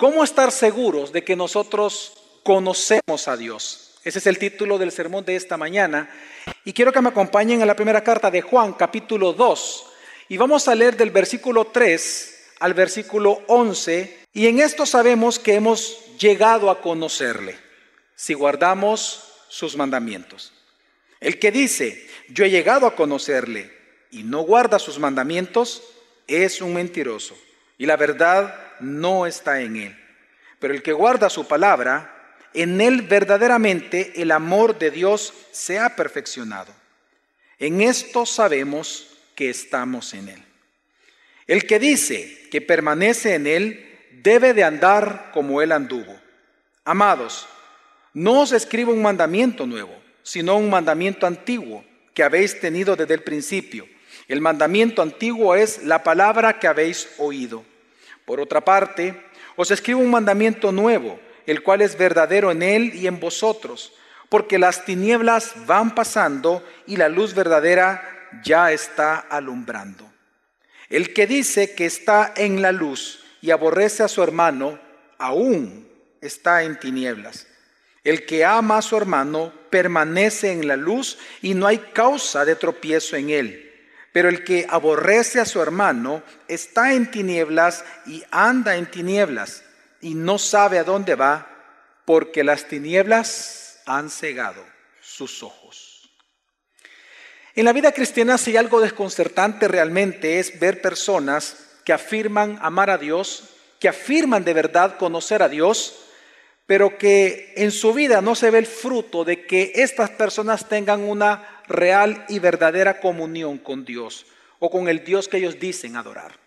¿Cómo estar seguros de que nosotros conocemos a Dios? Ese es el título del sermón de esta mañana. Y quiero que me acompañen a la primera carta de Juan, capítulo 2. Y vamos a leer del versículo 3 al versículo 11. Y en esto sabemos que hemos llegado a conocerle, si guardamos sus mandamientos. El que dice, yo he llegado a conocerle y no guarda sus mandamientos, es un mentiroso. Y la verdad no está en él. Pero el que guarda su palabra, en él verdaderamente el amor de Dios se ha perfeccionado. En esto sabemos que estamos en él. El que dice que permanece en él debe de andar como él anduvo. Amados, no os escribo un mandamiento nuevo, sino un mandamiento antiguo que habéis tenido desde el principio. El mandamiento antiguo es la palabra que habéis oído. Por otra parte, os escribo un mandamiento nuevo, el cual es verdadero en él y en vosotros, porque las tinieblas van pasando y la luz verdadera ya está alumbrando. El que dice que está en la luz y aborrece a su hermano, aún está en tinieblas. El que ama a su hermano permanece en la luz y no hay causa de tropiezo en él. Pero el que aborrece a su hermano está en tinieblas y anda en tinieblas y no sabe a dónde va porque las tinieblas han cegado sus ojos. En la vida cristiana si algo desconcertante realmente es ver personas que afirman amar a Dios, que afirman de verdad conocer a Dios, pero que en su vida no se ve el fruto de que estas personas tengan una real y verdadera comunión con Dios o con el Dios que ellos dicen adorar.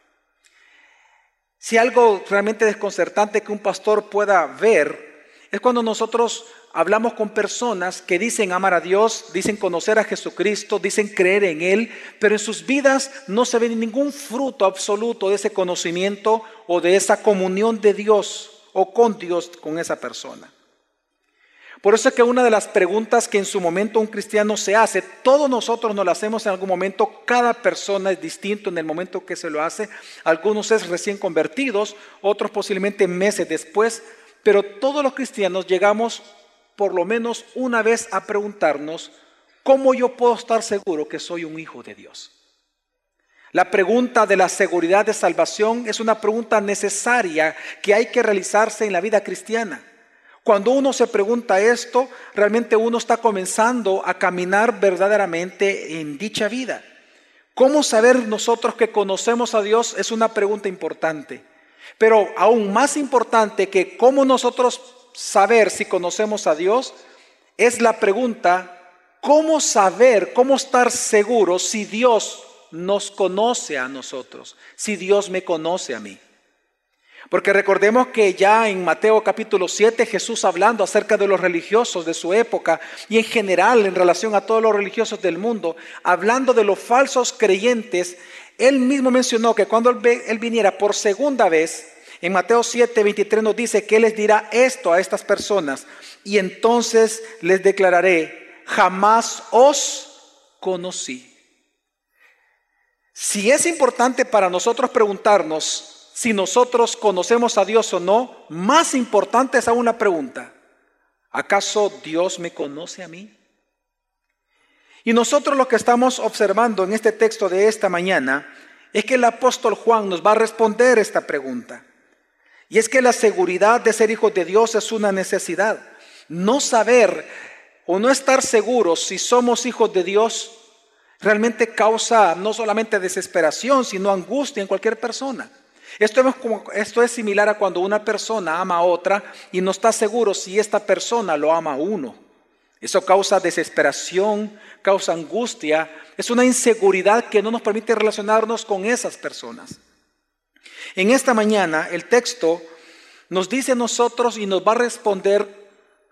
Si algo realmente desconcertante que un pastor pueda ver es cuando nosotros hablamos con personas que dicen amar a Dios, dicen conocer a Jesucristo, dicen creer en Él, pero en sus vidas no se ve ningún fruto absoluto de ese conocimiento o de esa comunión de Dios o con Dios con esa persona. Por eso es que una de las preguntas que en su momento un cristiano se hace, todos nosotros nos la hacemos en algún momento, cada persona es distinto en el momento que se lo hace, algunos es recién convertidos, otros posiblemente meses después, pero todos los cristianos llegamos por lo menos una vez a preguntarnos, ¿cómo yo puedo estar seguro que soy un hijo de Dios? La pregunta de la seguridad de salvación es una pregunta necesaria que hay que realizarse en la vida cristiana. Cuando uno se pregunta esto, realmente uno está comenzando a caminar verdaderamente en dicha vida. ¿Cómo saber nosotros que conocemos a Dios? Es una pregunta importante. Pero aún más importante que cómo nosotros saber si conocemos a Dios, es la pregunta, ¿cómo saber, cómo estar seguro si Dios nos conoce a nosotros, si Dios me conoce a mí. Porque recordemos que ya en Mateo capítulo 7 Jesús hablando acerca de los religiosos de su época y en general en relación a todos los religiosos del mundo, hablando de los falsos creyentes, él mismo mencionó que cuando él viniera por segunda vez, en Mateo 7, 23 nos dice que él les dirá esto a estas personas y entonces les declararé, jamás os conocí. Si es importante para nosotros preguntarnos si nosotros conocemos a Dios o no, más importante es aún la pregunta, ¿acaso Dios me conoce a mí? Y nosotros lo que estamos observando en este texto de esta mañana es que el apóstol Juan nos va a responder esta pregunta. Y es que la seguridad de ser hijos de Dios es una necesidad. No saber o no estar seguros si somos hijos de Dios realmente causa no solamente desesperación, sino angustia en cualquier persona. Esto es, similar a cuando una persona ama a otra y no está seguro si esta persona lo ama a uno. Eso causa desesperación, causa angustia, es una inseguridad que no nos permite relacionarnos con esas personas. En esta mañana el texto nos dice a nosotros y nos va a responder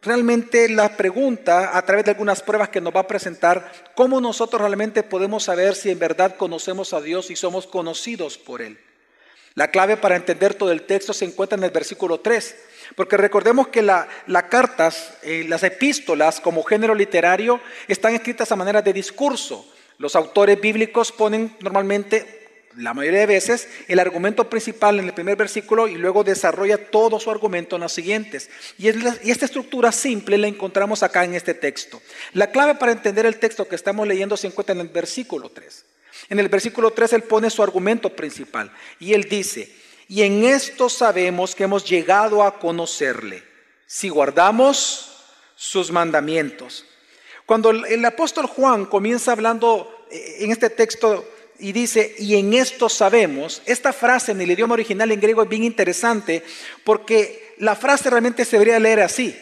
realmente la pregunta a través de algunas pruebas que nos va a presentar, cómo nosotros realmente podemos saber si en verdad conocemos a Dios y somos conocidos por Él. La clave para entender todo el texto se encuentra en el versículo 3, porque recordemos que las cartas, eh, las epístolas como género literario están escritas a manera de discurso. Los autores bíblicos ponen normalmente la mayoría de veces el argumento principal en el primer versículo y luego desarrolla todo su argumento en los siguientes. Y, esta estructura simple la encontramos acá en este texto. La clave para entender el texto que estamos leyendo se encuentra en el versículo 3. En el versículo 3 él pone su argumento principal y él dice, y en esto sabemos que hemos llegado a conocerle, si guardamos sus mandamientos. Cuando el apóstol Juan comienza hablando eh, en este texto y dice, y en esto sabemos, esta frase en el idioma original en griego es bien interesante porque la frase realmente se debería leer así,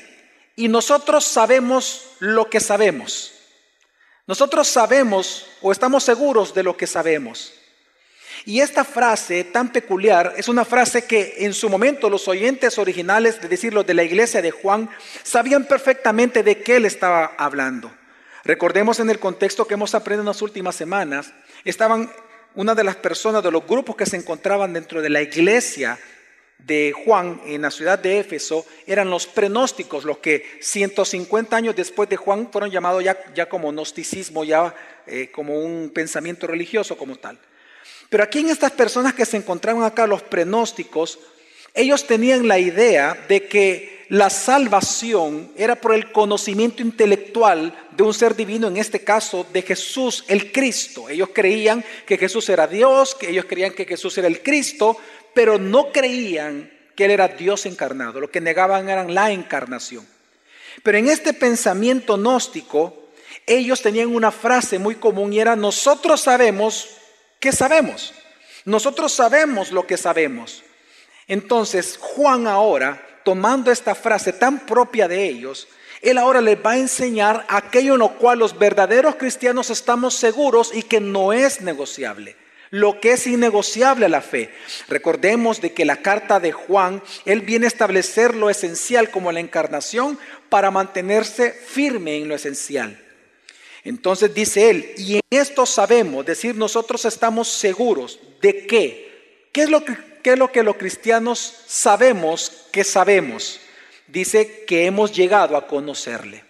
y nosotros sabemos lo que sabemos. Nosotros sabemos o estamos seguros de lo que sabemos. Y esta frase tan peculiar es una frase que en su momento los oyentes originales, de decirlo, de la iglesia de Juan, sabían perfectamente de qué él estaba hablando. Recordemos en el contexto que hemos aprendido en las últimas semanas, estaban una de las personas de los grupos que se encontraban dentro de la iglesia de Juan en la ciudad de Éfeso eran los prenósticos, los que 150 años después de Juan fueron llamados ya, ya como gnosticismo, ya eh, como un pensamiento religioso como tal. Pero aquí en estas personas que se encontraban acá, los prenósticos, ellos tenían la idea de que la salvación era por el conocimiento intelectual de un ser divino, en este caso de Jesús, el Cristo. Ellos creían que Jesús era Dios, que ellos creían que Jesús era el Cristo, pero no creían que Él era Dios encarnado. Lo que negaban eran la encarnación. Pero en este pensamiento gnóstico, ellos tenían una frase muy común y era, nosotros sabemos que sabemos. Nosotros sabemos lo que sabemos. Entonces, Juan ahora tomando esta frase tan propia de ellos, él ahora les va a enseñar aquello en lo cual los verdaderos cristianos estamos seguros y que no es negociable. Lo que es innegociable a la fe. Recordemos de que la carta de Juan, él viene a establecer lo esencial como la encarnación para mantenerse firme en lo esencial. Entonces dice él, y en esto sabemos, decir nosotros estamos seguros de qué. ¿Qué es lo que ¿qué es lo que los cristianos sabemos que sabemos? Dice que hemos llegado a conocerle.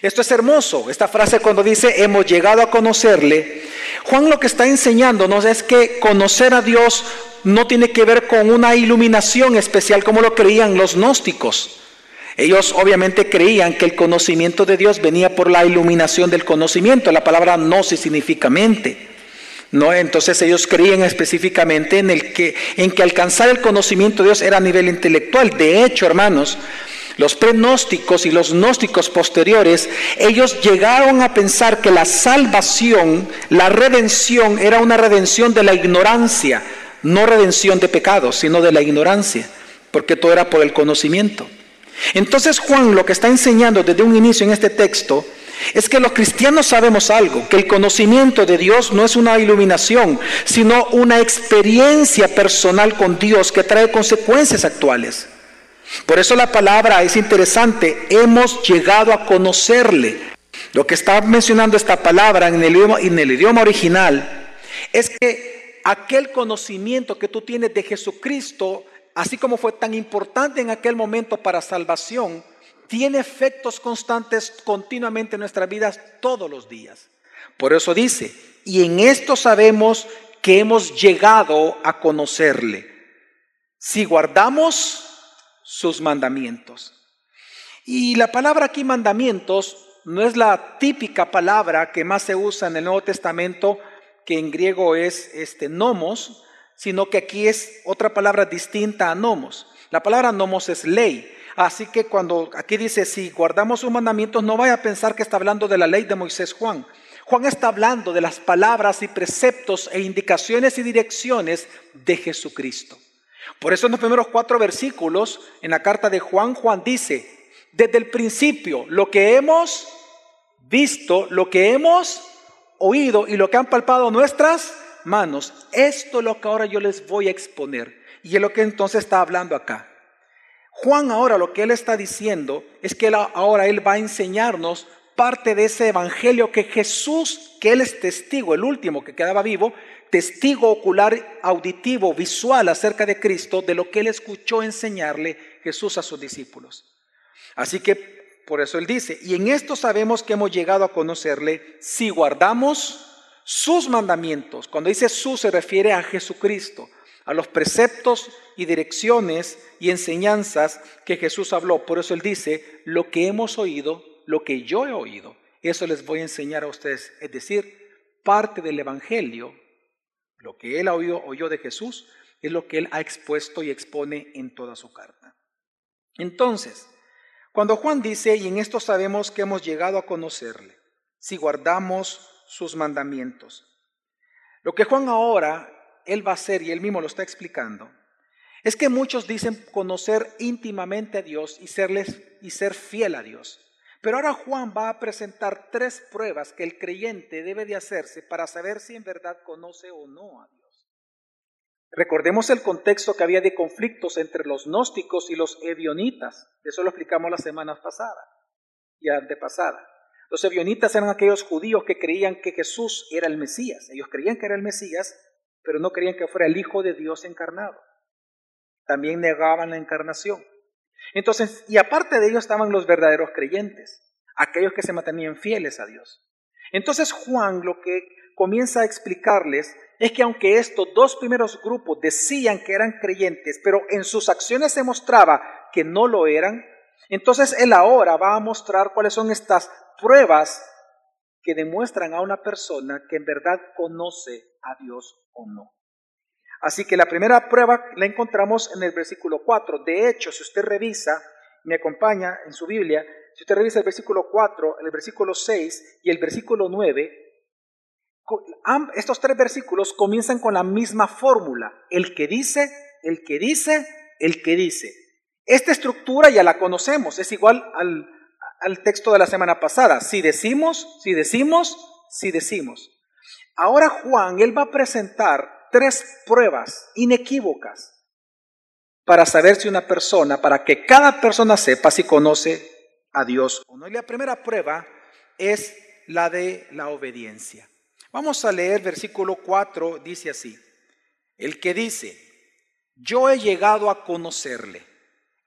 Esto es hermoso, esta frase cuando dice hemos llegado a conocerle, Juan lo que está enseñándonos es que conocer a Dios no tiene que ver con una iluminación especial como lo creían los gnósticos. Ellos obviamente creían que el conocimiento de Dios venía por la iluminación del conocimiento. La palabra gnosis significa mente. ¿No? Entonces ellos creían específicamente en, el que, en que alcanzar el conocimiento de Dios era a nivel intelectual. De hecho, hermanos, los prenósticos y los gnósticos posteriores, ellos llegaron a pensar que la salvación, la redención, era una redención de la ignorancia, no redención de pecados, sino de la ignorancia, porque todo era por el conocimiento. Entonces Juan lo que está enseñando desde un inicio en este texto es que los cristianos sabemos algo, que el conocimiento de Dios no es una iluminación, sino una experiencia personal con Dios que trae consecuencias actuales. Por eso la palabra es interesante, hemos llegado a conocerle. Lo que está mencionando esta palabra en el idioma, en el idioma original es que aquel conocimiento que tú tienes de Jesucristo, así como fue tan importante en aquel momento para salvación, tiene efectos constantes continuamente en nuestras vidas todos los días. Por eso dice, y en esto sabemos que hemos llegado a conocerle, si guardamos sus mandamientos. Y la palabra aquí mandamientos no es la típica palabra que más se usa en el Nuevo Testamento, que en griego es este nomos, sino que aquí es otra palabra distinta a nomos. La palabra nomos es ley. Así que cuando aquí dice, si guardamos sus mandamientos, no vaya a pensar que está hablando de la ley de Moisés Juan. Juan está hablando de las palabras y preceptos e indicaciones y direcciones de Jesucristo. Por eso en los primeros cuatro versículos, en la carta de Juan, Juan dice, desde el principio, lo que hemos visto, lo que hemos oído y lo que han palpado nuestras manos, esto es lo que ahora yo les voy a exponer. Y es lo que entonces está hablando acá. Juan ahora lo que él está diciendo es que ahora él va a enseñarnos parte de ese evangelio que Jesús, que él es testigo, el último que quedaba vivo, testigo ocular, auditivo, visual acerca de Cristo, de lo que él escuchó enseñarle Jesús a sus discípulos. Así que por eso él dice, y en esto sabemos que hemos llegado a conocerle si guardamos sus mandamientos. Cuando dice sus se refiere a Jesucristo, a los preceptos y direcciones y enseñanzas que Jesús habló. Por eso él dice, lo que hemos oído, lo que yo he oído, eso les voy a enseñar a ustedes. Es decir, parte del Evangelio, lo que él oído, oyó de Jesús, es lo que él ha expuesto y expone en toda su carta. Entonces, cuando Juan dice, y en esto sabemos que hemos llegado a conocerle, si guardamos sus mandamientos. Lo que Juan ahora, él va a hacer, y él mismo lo está explicando, es que muchos dicen conocer íntimamente a Dios y, serles, y ser fiel a Dios. Pero ahora Juan va a presentar tres pruebas que el creyente debe de hacerse para saber si en verdad conoce o no a Dios. Recordemos el contexto que había de conflictos entre los gnósticos y los evionitas. Eso lo explicamos la semana pasada y antepasada. Los evionitas eran aquellos judíos que creían que Jesús era el Mesías. Ellos creían que era el Mesías, pero no creían que fuera el Hijo de Dios encarnado. También negaban la encarnación. Entonces, y aparte de ellos estaban los verdaderos creyentes, aquellos que se mantenían fieles a Dios. Entonces Juan lo que comienza a explicarles es que aunque estos dos primeros grupos decían que eran creyentes, pero en sus acciones se mostraba que no lo eran, entonces él ahora va a mostrar cuáles son estas pruebas que demuestran a una persona que en verdad conoce a Dios o no. Así que la primera prueba la encontramos en el versículo 4. De hecho, si usted revisa, me acompaña en su Biblia, si usted revisa el versículo 4, el versículo 6 y el versículo 9, estos tres versículos comienzan con la misma fórmula. El que dice, el que dice, el que dice. Esta estructura ya la conocemos, es igual al, al texto de la semana pasada. Si decimos, si decimos, si decimos. Ahora Juan, él va a presentar tres pruebas inequívocas para saber si una persona, para que cada persona sepa si conoce a Dios o no. Y la primera prueba es la de la obediencia. Vamos a leer versículo 4, dice así. El que dice, yo he llegado a conocerle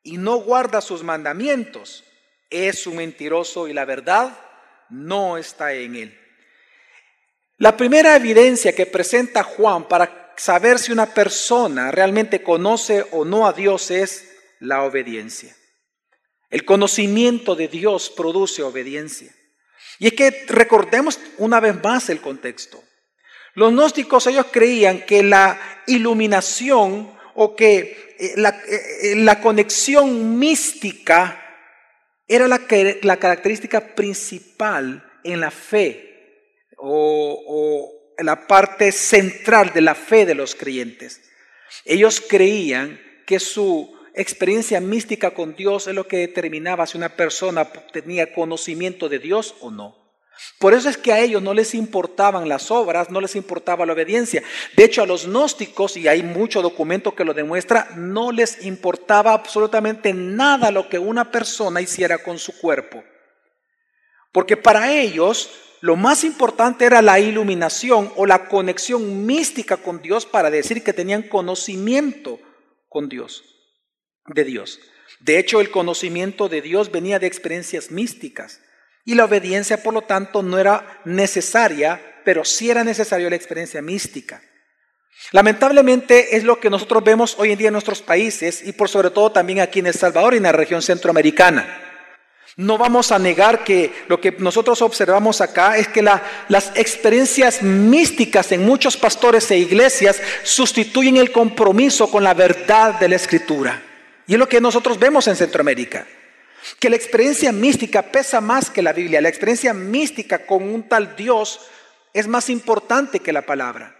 y no guarda sus mandamientos, es un mentiroso y la verdad no está en él. La primera evidencia que presenta Juan para saber si una persona realmente conoce o no a Dios es la obediencia. El conocimiento de Dios produce obediencia. Y es que recordemos una vez más el contexto. Los gnósticos ellos creían que la iluminación o que eh, la, eh, la conexión mística era la característica principal en la fe o, la parte central de la fe de los creyentes. Ellos creían que su experiencia mística con Dios es lo que determinaba si una persona tenía conocimiento de Dios o no. Por eso es que a ellos no les importaban las obras, no les importaba la obediencia. De hecho, a los gnósticos, y hay mucho documento que lo demuestra, no les importaba absolutamente nada lo que una persona hiciera con su cuerpo. Porque para ellos lo más importante era la iluminación o la conexión mística con Dios para decir que tenían conocimiento con Dios, de Dios. De hecho, el conocimiento de Dios venía de experiencias místicas. Y la obediencia, por lo tanto, no era necesaria, pero sí era necesaria la experiencia mística. Lamentablemente es lo que nosotros vemos hoy en día en nuestros países y por sobre todo también aquí en El Salvador y en la región centroamericana. No vamos a negar que lo que nosotros observamos acá es que las experiencias místicas en muchos pastores e iglesias sustituyen el compromiso con la verdad de la escritura. Y es lo que nosotros vemos en Centroamérica que la experiencia mística pesa más que la Biblia. La experiencia mística con un tal Dios es más importante que la palabra.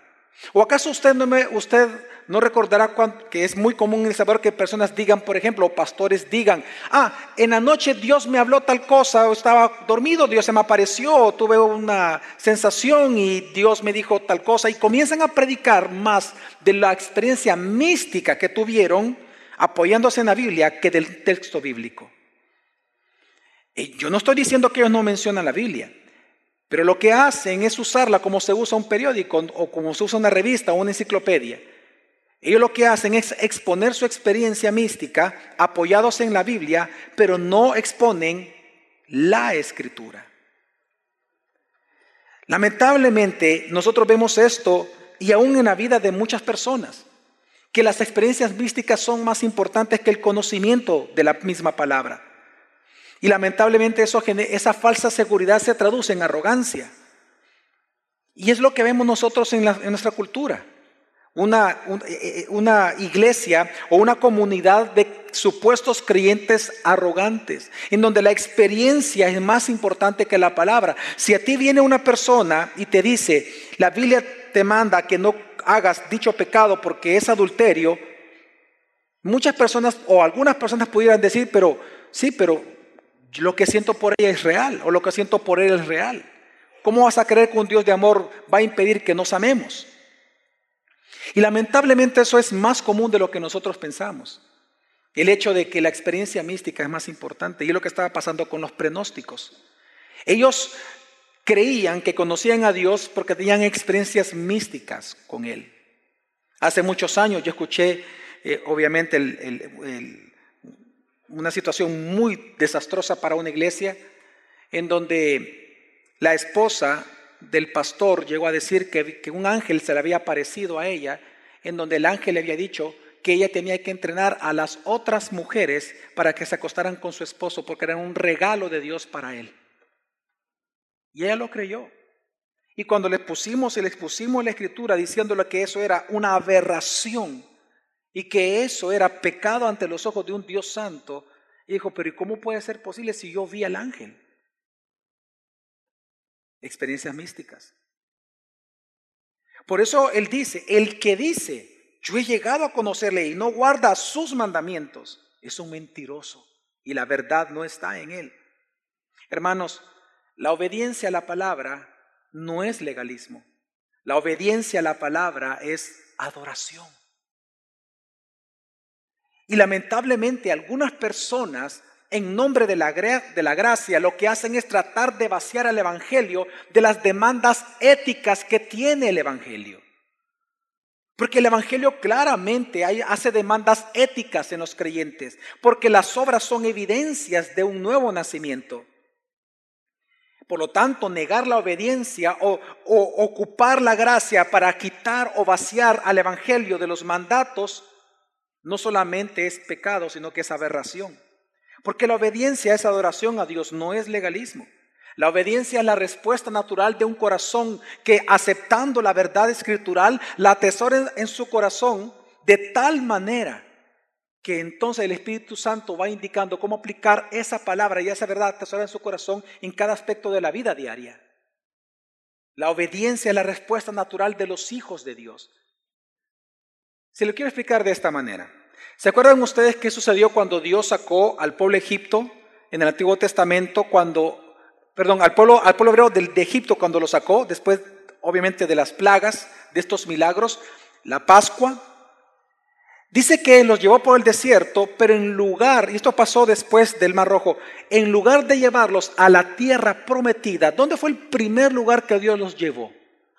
¿O acaso usted no, me, usted no recordará que es muy común en saber que personas digan, por ejemplo, pastores digan, ah, en la noche Dios me habló tal cosa, o estaba dormido, Dios se me apareció, tuve una sensación y Dios me dijo tal cosa, y comienzan a predicar más de la experiencia mística que tuvieron apoyándose en la Biblia que del texto bíblico. Yo no estoy diciendo que ellos no mencionan la Biblia, pero lo que hacen es usarla como se usa un periódico o como se usa una revista o una enciclopedia. Ellos lo que hacen es exponer su experiencia mística apoyados en la Biblia, pero no exponen la escritura. Lamentablemente, nosotros vemos esto y aún en la vida de muchas personas, que las experiencias místicas son más importantes que el conocimiento de la misma palabra. Y lamentablemente eso, esa falsa seguridad se traduce en arrogancia. Y es lo que vemos nosotros en, nuestra cultura. Una, eh, eh, una, iglesia o una comunidad de supuestos creyentes arrogantes, en donde la experiencia es más importante que la palabra. Si a ti viene una persona y te dice, la Biblia te manda que no hagas dicho pecado porque es adulterio, muchas personas o algunas personas pudieran decir, pero sí, pero lo que siento por ella es real o lo que siento por él es real. ¿Cómo vas a creer que un Dios de amor va a impedir que nos amemos? Y lamentablemente eso es más común de lo que nosotros pensamos. El hecho de que la experiencia mística es más importante y es lo que estaba pasando con los prenósticos. Ellos creían que conocían a Dios porque tenían experiencias místicas con Él. Hace muchos años yo escuché, eh, obviamente, una situación muy desastrosa para una iglesia en donde la esposa del pastor llegó a decir que, un ángel se le había aparecido a ella, en donde el ángel le había dicho que ella tenía que entrenar a las otras mujeres para que se acostaran con su esposo, porque era un regalo de Dios para él. Y ella lo creyó. Y cuando le pusimos y le expusimos la escritura diciéndole que eso era una aberración y que eso era pecado ante los ojos de un Dios santo, dijo, pero ¿y cómo puede ser posible si yo vi al ángel? Experiencias místicas. Por eso él dice, el que dice, yo he llegado a conocerle y no guarda sus mandamientos, es un mentiroso y la verdad no está en él. Hermanos, la obediencia a la palabra no es legalismo. La obediencia a la palabra es adoración. Y lamentablemente algunas personas en nombre de la, de la gracia, lo que hacen es tratar de vaciar al Evangelio de las demandas éticas que tiene el Evangelio. Porque el Evangelio claramente hace demandas éticas en los creyentes, porque las obras son evidencias de un nuevo nacimiento. Por lo tanto, negar la obediencia o, o, ocupar la gracia para quitar o vaciar al Evangelio de los mandatos no solamente es pecado, sino que es aberración. Porque la obediencia es adoración a Dios, no es legalismo. La obediencia es la respuesta natural de un corazón que aceptando la verdad escritural la atesora en su corazón de tal manera que entonces el Espíritu Santo va indicando cómo aplicar esa palabra y esa verdad atesora en su corazón en cada aspecto de la vida diaria. La obediencia es la respuesta natural de los hijos de Dios. Se lo quiero explicar de esta manera. ¿Se acuerdan ustedes qué sucedió cuando Dios sacó al pueblo Egipto en el Antiguo Testamento, cuando, perdón, al pueblo, al pueblo hebreo de, de Egipto cuando lo sacó, después obviamente de las plagas, de estos milagros, la Pascua? Dice que los llevó por el desierto, pero en lugar, y esto pasó después del Mar Rojo, en lugar de llevarlos a la tierra prometida, ¿dónde fue el primer lugar que Dios los llevó?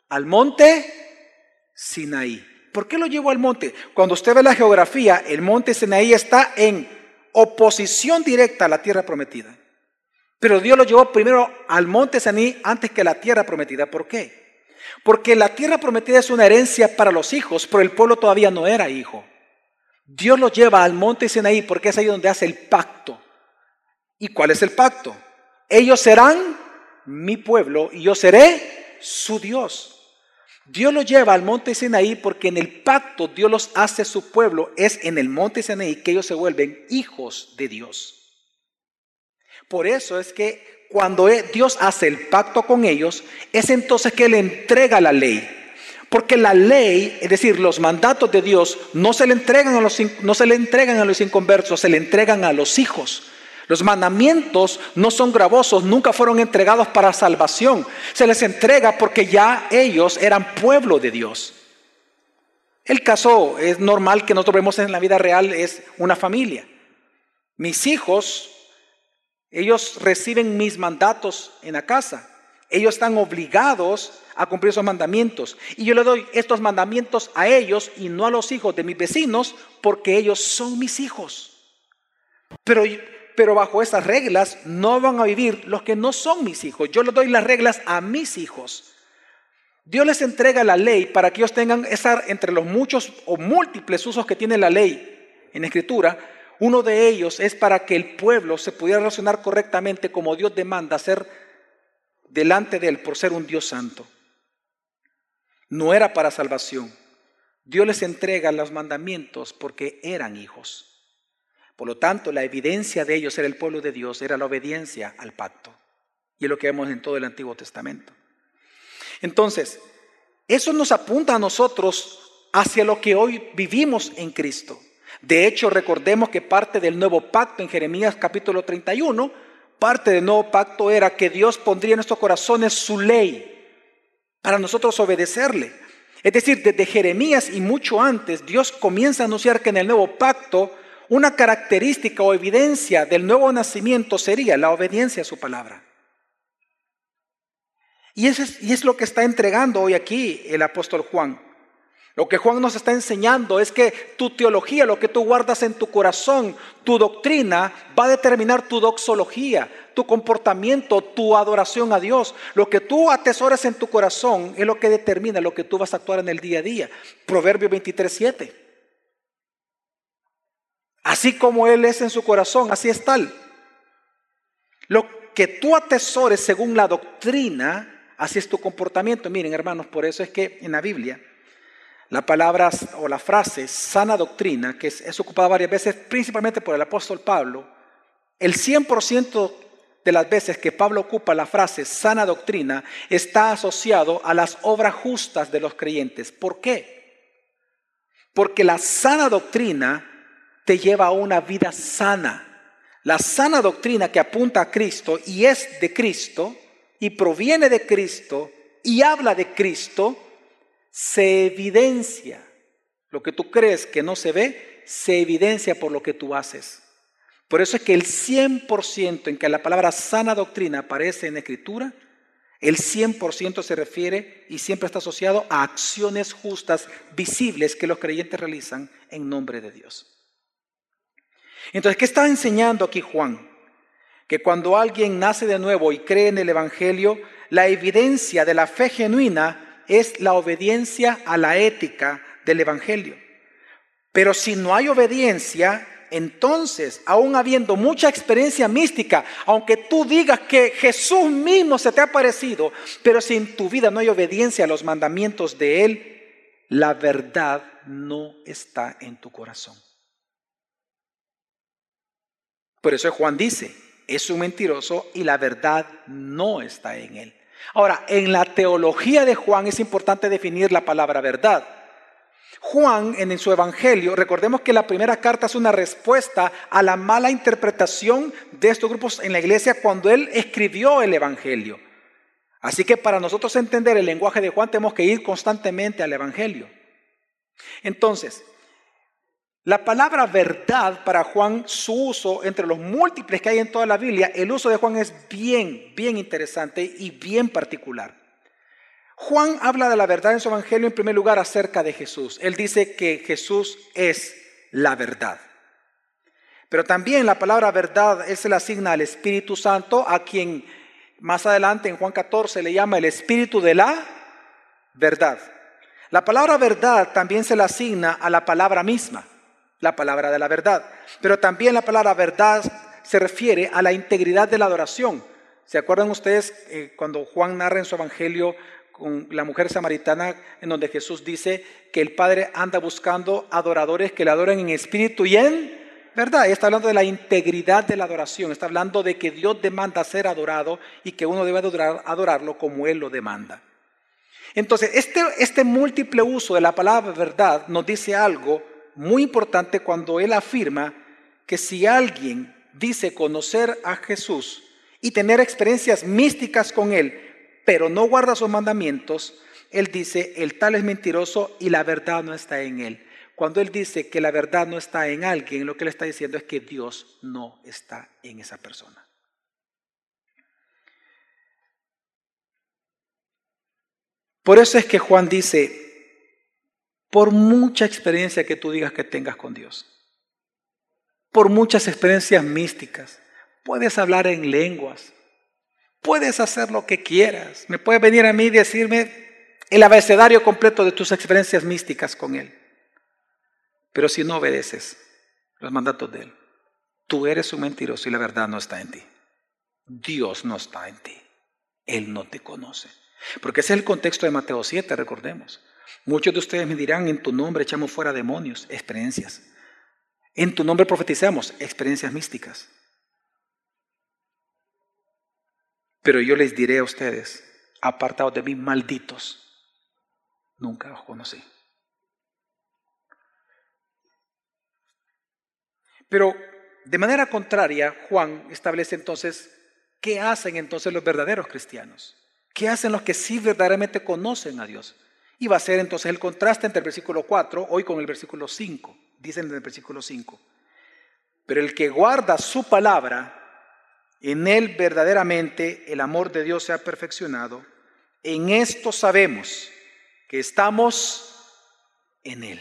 Al monte Sinaí. ¿Por qué lo llevo al monte? Cuando usted ve la geografía, el monte Sinaí está en oposición directa a la tierra prometida. Pero Dios lo llevó primero al monte Sinaí antes que a la tierra prometida. ¿Por qué? Porque la tierra prometida es una herencia para los hijos, pero el pueblo todavía no era hijo. Dios lo lleva al monte Sinaí porque es ahí donde hace el pacto. ¿Y cuál es el pacto? Ellos serán mi pueblo y yo seré su Dios. Dios los lleva al monte Sinaí porque en el pacto Dios los hace su pueblo. Es en el monte Sinaí que ellos se vuelven hijos de Dios. Por eso es que cuando e, Dios hace el pacto con ellos, es entonces que le entrega la ley. Porque la ley, es decir, los mandatos de Dios, no se le entregan a los, no se le entregan a los inconversos, se le entregan a los hijos. Los mandamientos no son gravosos, nunca fueron entregados para salvación. Se les entrega porque ya ellos eran pueblo de Dios. El caso es normal que nosotros vemos en la vida real es una familia. Mis hijos, ellos reciben mis mandatos en la casa. Ellos están obligados a cumplir esos mandamientos. Y yo le doy estos mandamientos a ellos y no a los hijos de mis vecinos porque ellos son mis hijos. Pero pero bajo esas reglas no van a vivir los que no son mis hijos. Yo les doy las reglas a mis hijos. Dios les entrega la ley para que ellos tengan esa, entre los muchos o múltiples usos que tiene la ley en escritura, uno de ellos es para que el pueblo se pudiera relacionar correctamente como Dios demanda ser delante de él por ser un Dios santo. No era para salvación. Dios les entrega los mandamientos porque eran hijos. Por lo tanto, la evidencia de ellos era el pueblo de Dios, era la obediencia al pacto. Y es lo que vemos en todo el Antiguo Testamento. Entonces, eso nos apunta a nosotros hacia lo que hoy vivimos en Cristo. De hecho, recordemos que parte del nuevo pacto en Jeremías capítulo 31, parte del nuevo pacto era que Dios pondría en nuestros corazones su ley para nosotros obedecerle. Es decir, desde Jeremías y mucho antes, Dios comienza a anunciar que en el nuevo pacto una característica o evidencia del nuevo nacimiento sería la obediencia a su palabra. Y, es, y es lo que está entregando hoy aquí el apóstol Juan. Lo que Juan nos está enseñando es que tu teología, lo que tú guardas en tu corazón, tu doctrina, va a determinar tu doxología, tu comportamiento, tu adoración a Dios. Lo que tú atesoras en tu corazón es lo que determina lo que tú vas a actuar en el día a día. Proverbio 23, 7. Así como Él es en su corazón, así es tal. Lo que tú atesores según la doctrina, así es tu comportamiento. Miren, hermanos, por eso es que en la Biblia la palabra o la frase sana doctrina, que es, ocupada varias veces, principalmente por el apóstol Pablo, el 100% de las veces que Pablo ocupa la frase sana doctrina está asociado a las obras justas de los creyentes. ¿Por qué? Porque la sana doctrina te lleva a una vida sana. La sana doctrina que apunta a Cristo y es de Cristo y proviene de Cristo y habla de Cristo, se evidencia. Lo que tú crees que no se ve, se evidencia por lo que tú haces. Por eso es que el 100% en que la palabra sana doctrina aparece en Escritura, el 100% se refiere y siempre está asociado a acciones justas, visibles que los creyentes realizan en nombre de Dios. Entonces, ¿qué está enseñando aquí Juan? Que cuando alguien nace de nuevo y cree en el Evangelio, la evidencia de la fe genuina es la obediencia a la ética del Evangelio. Pero si no hay obediencia, entonces, aún habiendo mucha experiencia mística, aunque tú digas que Jesús mismo se te ha aparecido, pero si en tu vida no hay obediencia a los mandamientos de Él, la verdad no está en tu corazón. Por eso Juan dice, es un mentiroso y la verdad no está en él. Ahora, en la teología de Juan es importante definir la palabra verdad. Juan en su evangelio, recordemos que la primera carta es una respuesta a la mala interpretación de estos grupos en la iglesia cuando él escribió el evangelio. Así que para nosotros entender el lenguaje de Juan tenemos que ir constantemente al evangelio. Entonces, la palabra verdad para Juan, su uso entre los múltiples que hay en toda la Biblia, el uso de Juan es bien, bien interesante y bien particular. Juan habla de la verdad en su evangelio en primer lugar acerca de Jesús. Él dice que Jesús es la verdad. Pero también la palabra verdad se la asigna al Espíritu Santo, a quien más adelante en Juan 14 le llama el Espíritu de la verdad. La palabra verdad también se la asigna a la palabra misma la palabra de la verdad. Pero también la palabra verdad se refiere a la integridad de la adoración. ¿Se acuerdan ustedes eh, cuando Juan narra en su evangelio con la mujer samaritana en donde Jesús dice que el Padre anda buscando adoradores que le adoren en espíritu y en verdad? Está hablando de la integridad de la adoración, está hablando de que Dios demanda ser adorado y que uno debe adorar, adorarlo como Él lo demanda. Entonces, este, este múltiple uso de la palabra verdad nos dice algo muy importante cuando él afirma que si alguien dice conocer a Jesús y tener experiencias místicas con él, pero no guarda sus mandamientos, él dice, el tal es mentiroso y la verdad no está en él. Cuando él dice que la verdad no está en alguien, lo que le está diciendo es que Dios no está en esa persona. Por eso es que Juan dice, por mucha experiencia que tú digas que tengas con Dios, por muchas experiencias místicas, puedes hablar en lenguas, puedes hacer lo que quieras, me puedes venir a mí y decirme el abecedario completo de tus experiencias místicas con Él. Pero si no obedeces los mandatos de Él, tú eres un mentiroso y la verdad no está en ti. Dios no está en ti. Él no te conoce. Porque ese es el contexto de Mateo 7, recordemos. Muchos de ustedes me dirán, en tu nombre echamos fuera demonios, experiencias. En tu nombre profetizamos, experiencias místicas. Pero yo les diré a ustedes, apartados de mí, malditos, nunca os conocí. Pero de manera contraria, Juan establece entonces qué hacen entonces los verdaderos cristianos. ¿Qué hacen los que sí verdaderamente conocen a Dios? Y va a ser entonces el contraste entre el versículo 4 hoy con el versículo 5. Dicen en el versículo 5. Pero el que guarda su palabra, en él verdaderamente el amor de Dios se ha perfeccionado. En esto sabemos que estamos en Él.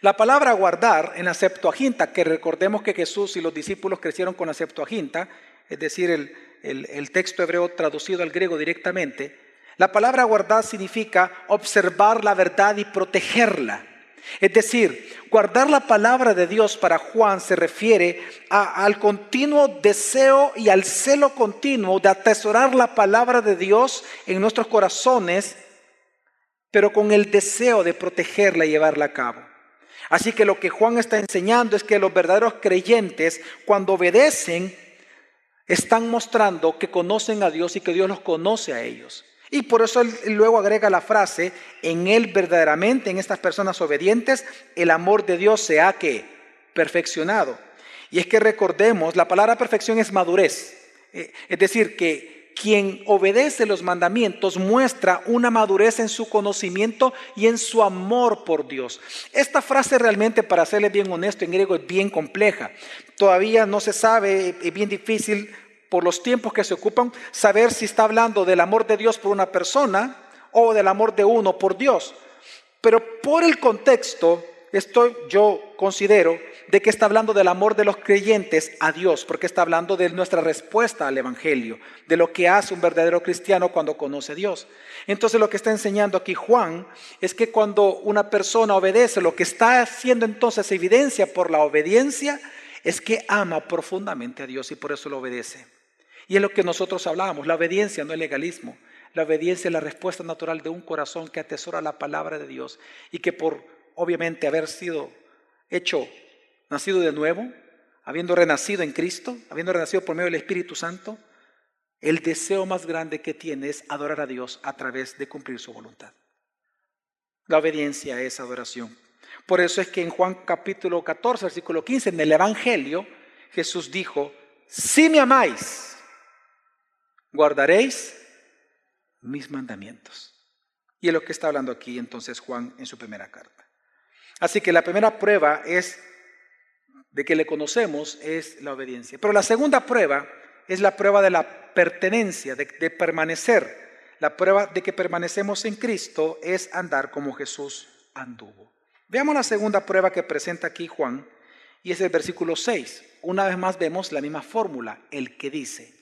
La palabra guardar en la Septuaginta, que recordemos que Jesús y los discípulos crecieron con la Septuaginta, es decir, el, el texto hebreo traducido al griego directamente, la palabra guardar significa observar la verdad y protegerla. Es decir, guardar la palabra de Dios para Juan se refiere al continuo deseo y al celo continuo de atesorar la palabra de Dios en nuestros corazones, pero con el deseo de protegerla y llevarla a cabo. Así que lo que Juan está enseñando es que los verdaderos creyentes, cuando obedecen, están mostrando que conocen a Dios y que Dios los conoce a ellos. Y por eso él luego agrega la frase, en él verdaderamente, en estas personas obedientes, el amor de Dios se ha que perfeccionado. Y es que recordemos, la palabra perfección es madurez. Eh, es decir, que quien obedece los mandamientos muestra una madurez en su conocimiento y en su amor por Dios. Esta frase realmente, para serle bien honesto, en griego es bien compleja. Todavía no se sabe, es bien difícil por los tiempos que se ocupan, saber si está hablando del amor de Dios por una persona o del amor de uno por Dios. Pero por el contexto, estoy, yo considero de que está hablando del amor de los creyentes a Dios, porque está hablando de nuestra respuesta al Evangelio, de lo que hace un verdadero cristiano cuando conoce a Dios. Entonces lo que está enseñando aquí Juan es que cuando una persona obedece, lo que está haciendo entonces evidencia por la obediencia es que ama profundamente a Dios y por eso lo obedece. Y es lo que nosotros hablábamos, la obediencia no es legalismo. La obediencia es la respuesta natural de un corazón que atesora la palabra de Dios y que por obviamente haber sido hecho, nacido de nuevo, habiendo renacido en Cristo, habiendo renacido por medio del Espíritu Santo, el deseo más grande que tiene es adorar a Dios a través de cumplir su voluntad. La obediencia es adoración. Por eso es que en Juan capítulo 14, versículo 15, en el Evangelio, Jesús dijo, si me amáis, guardaréis mis mandamientos. Y es lo que está hablando aquí entonces Juan en su primera carta. Así que la primera prueba es de que le conocemos es la obediencia. Pero la segunda prueba es la prueba de la pertenencia, de, de permanecer. La prueba de que permanecemos en Cristo es andar como Jesús anduvo. Veamos la segunda prueba que presenta aquí Juan y es el versículo 6. Una vez más vemos la misma fórmula, el que dice,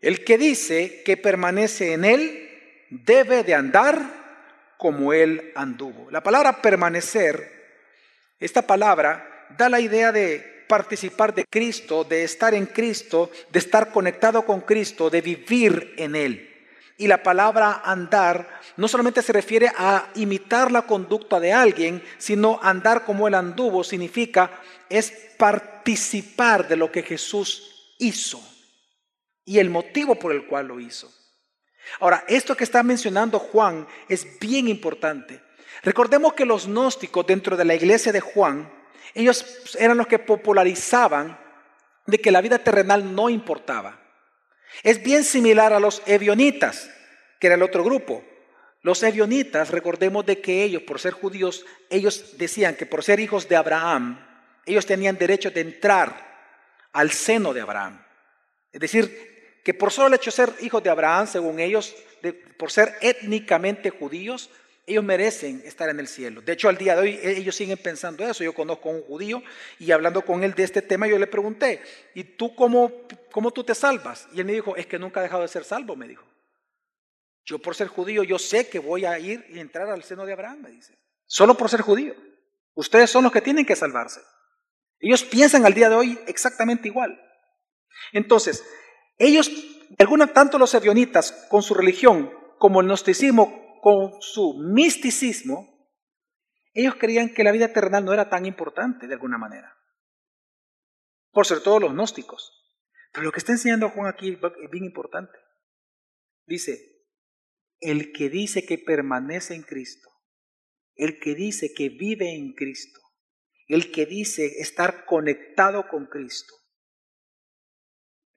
el que dice que permanece en Él debe de andar como Él anduvo. La palabra permanecer, esta palabra da la idea de participar de Cristo, de estar en Cristo, de estar conectado con Cristo, de vivir en Él. Y la palabra andar no solamente se refiere a imitar la conducta de alguien, sino andar como Él anduvo significa es participar de lo que Jesús hizo y el motivo por el cual lo hizo. Ahora, esto que está mencionando Juan es bien importante. Recordemos que los gnósticos dentro de la iglesia de Juan, ellos eran los que popularizaban de que la vida terrenal no importaba. Es bien similar a los evionitas, que era el otro grupo. Los evionitas, recordemos de que ellos, por ser judíos, ellos decían que por ser hijos de Abraham, ellos tenían derecho de entrar al seno de Abraham. Es decir, que por solo el hecho de ser hijos de Abraham, según ellos, por ser étnicamente judíos, ellos merecen estar en el cielo. De hecho, al día de hoy e, ellos siguen pensando eso. Yo conozco a un judío y hablando con él de este tema, yo le pregunté, ¿y tú cómo, cómo tú te salvas? Y él me dijo, es que nunca ha dejado de ser salvo, me dijo. Yo por ser judío, yo sé que voy a ir y entrar al seno de Abraham, me dice. Solo por ser judío. Ustedes son los que tienen que salvarse. Ellos piensan al día de hoy exactamente igual. Entonces, ellos, de alguna tanto los evionitas, con su religión, como el gnosticismo, con su misticismo, ellos creían que la vida terrenal no era tan importante de alguna manera. Por ser todos los gnósticos. Pero lo que está enseñando Juan aquí es bien importante. Dice, el que dice que permanece en Cristo, el que dice que vive en Cristo, el que dice estar conectado con Cristo,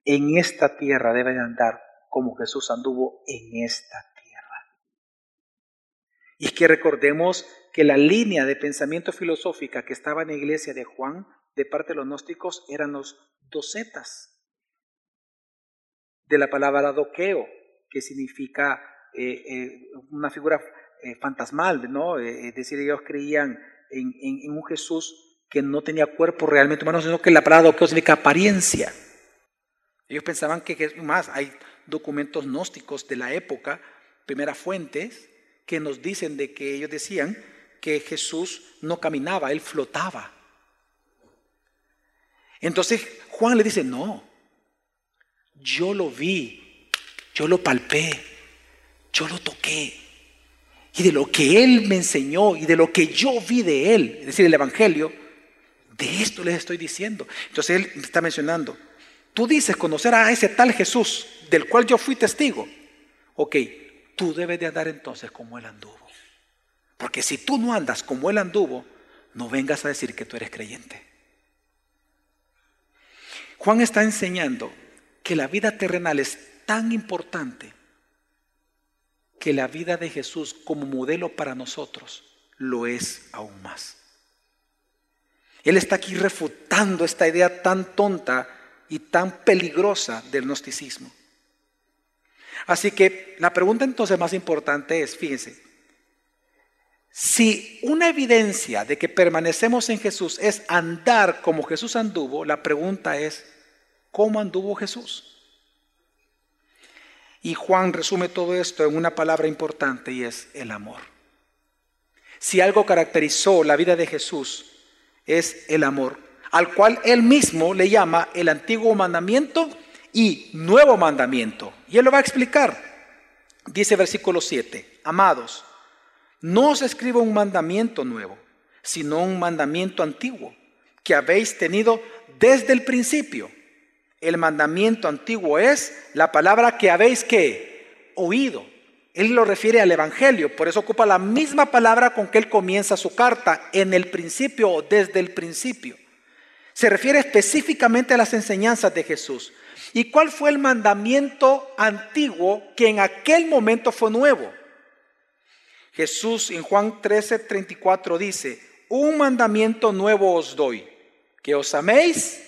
en esta tierra debe andar como Jesús anduvo en esta tierra. Y es que recordemos que la línea de pensamiento filosófica que estaba en la iglesia de Juan, de parte de los gnósticos, eran los docetas, de la palabra doqueo, que significa eh, eh, una figura eh, fantasmal, ¿no? es decir, ellos creían en, un Jesús que no tenía cuerpo realmente humano, sino que la palabra doqueo significa apariencia. Ellos pensaban que, más, hay documentos gnósticos de la época, primeras fuentes, que nos dicen de que ellos decían que Jesús no caminaba, él flotaba. Entonces Juan le dice, no, yo lo vi, yo lo palpé, yo lo toqué. Y de lo que Él me enseñó y de lo que yo vi de Él, es decir, el Evangelio, de esto les estoy diciendo. Entonces Él está mencionando, tú dices conocer a ese tal Jesús del cual yo fui testigo. Ok, tú debes de andar entonces como Él anduvo. Porque si tú no andas como Él anduvo, no vengas a decir que tú eres creyente. Juan está enseñando que la vida terrenal es tan importante que la vida de Jesús como modelo para nosotros lo es aún más. Él está aquí refutando esta idea tan tonta y tan peligrosa del gnosticismo. Así que la pregunta entonces más importante es, fíjense, si una evidencia de que permanecemos en Jesús es andar como Jesús anduvo, la pregunta es, ¿Cómo anduvo Jesús? Y Juan resume todo esto en una palabra importante y es el amor. Si algo caracterizó la vida de Jesús es el amor, al cual él mismo le llama el antiguo mandamiento y nuevo mandamiento. Y él lo va a explicar. Dice versículo 7, amados, no os escribo un mandamiento nuevo, sino un mandamiento antiguo que habéis tenido desde el principio el mandamiento antiguo es la palabra que habéis que oído. Él lo refiere al Evangelio, por eso ocupa la misma palabra con que él comienza su carta, en el principio o desde el principio. Se refiere específicamente a las enseñanzas de Jesús. ¿Y cuál fue el mandamiento antiguo que en aquel momento fue nuevo? Jesús en Juan 13, 34 dice, un mandamiento nuevo os doy, que os améis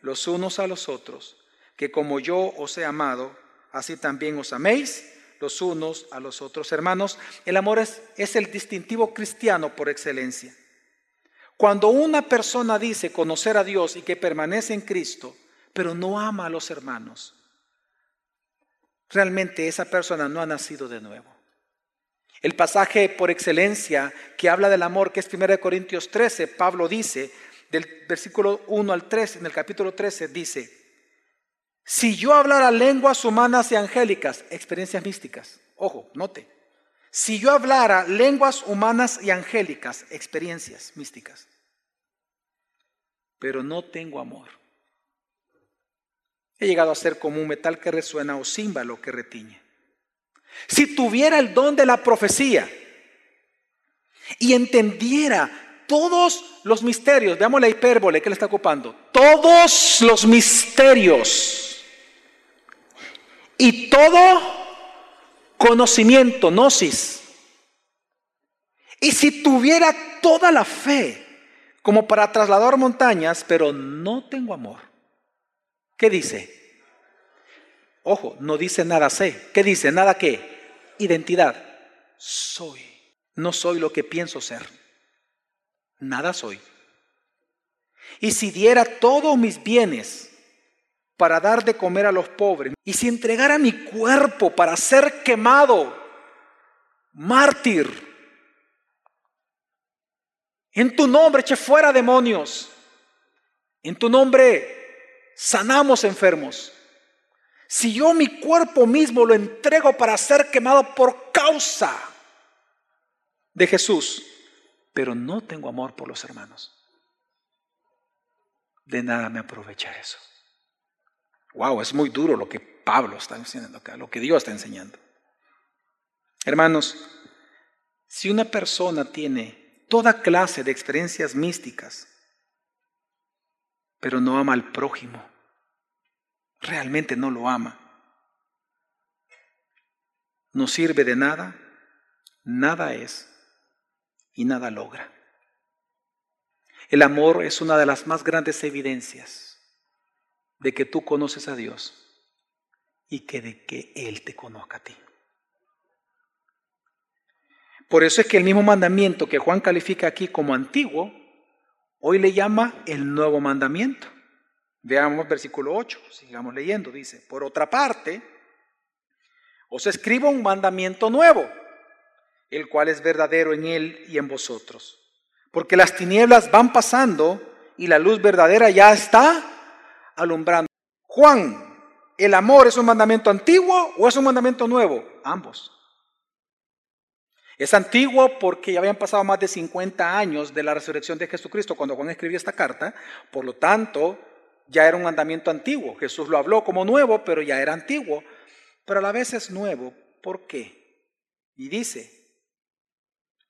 los unos a los otros, que como yo os he amado, así también os améis los unos a los otros. Hermanos, el amor es, es el distintivo cristiano por excelencia. Cuando una persona dice conocer a Dios y que permanece en Cristo, pero no ama a los hermanos, realmente esa persona no ha nacido de nuevo. El pasaje por excelencia que habla del amor, que es 1 Corintios 13, Pablo dice, del versículo 1 al 3, en el capítulo 13, dice, si yo hablara lenguas humanas y angélicas, experiencias místicas, ojo, note, si yo hablara lenguas humanas y angélicas, experiencias místicas, pero no tengo amor, he llegado a ser como un metal que resuena o címbalo que retiñe. Si tuviera el don de la profecía y entendiera todos los misterios, veamos la hipérbole que le está ocupando, todos los misterios y todo conocimiento, gnosis. Y si tuviera toda la fe como para trasladar montañas, pero no tengo amor, ¿qué dice? Ojo, no dice nada sé. ¿Qué dice? Nada qué. Identidad. Soy. No soy lo que pienso ser nada soy. Y si diera todos mis bienes para dar de comer a los pobres, y si entregara mi cuerpo para ser quemado, mártir, en tu nombre eche fuera demonios, en tu nombre sanamos enfermos. Si yo mi cuerpo mismo lo entrego para ser quemado por causa de Jesús, pero no tengo amor por los hermanos, de nada me aprovecha eso. Wow, es muy duro lo que Pablo está enseñando acá, lo que Dios está enseñando. Hermanos, si una persona tiene toda clase de experiencias místicas, pero no ama al prójimo, realmente no lo ama, no sirve de nada, nada es y nada logra. El amor es una de las más grandes evidencias de que tú conoces a Dios y que de que Él te conozca a ti. Por eso es que el mismo mandamiento que Juan califica aquí como antiguo, hoy le llama el nuevo mandamiento. Veamos versículo 8, sigamos leyendo, dice, por otra parte, os escribo un mandamiento nuevo, el cual es verdadero en Él y en vosotros, porque las tinieblas van pasando y la luz verdadera ya está alumbrando. Juan, ¿el amor es un mandamiento antiguo o es un mandamiento nuevo? Ambos. Es antiguo porque ya habían pasado más de 50 años de la resurrección de Jesucristo cuando Juan escribió esta carta, por lo tanto, ya era un mandamiento antiguo. Jesús lo habló como nuevo, pero ya era antiguo. Pero a la vez es nuevo. ¿Por qué? Y dice,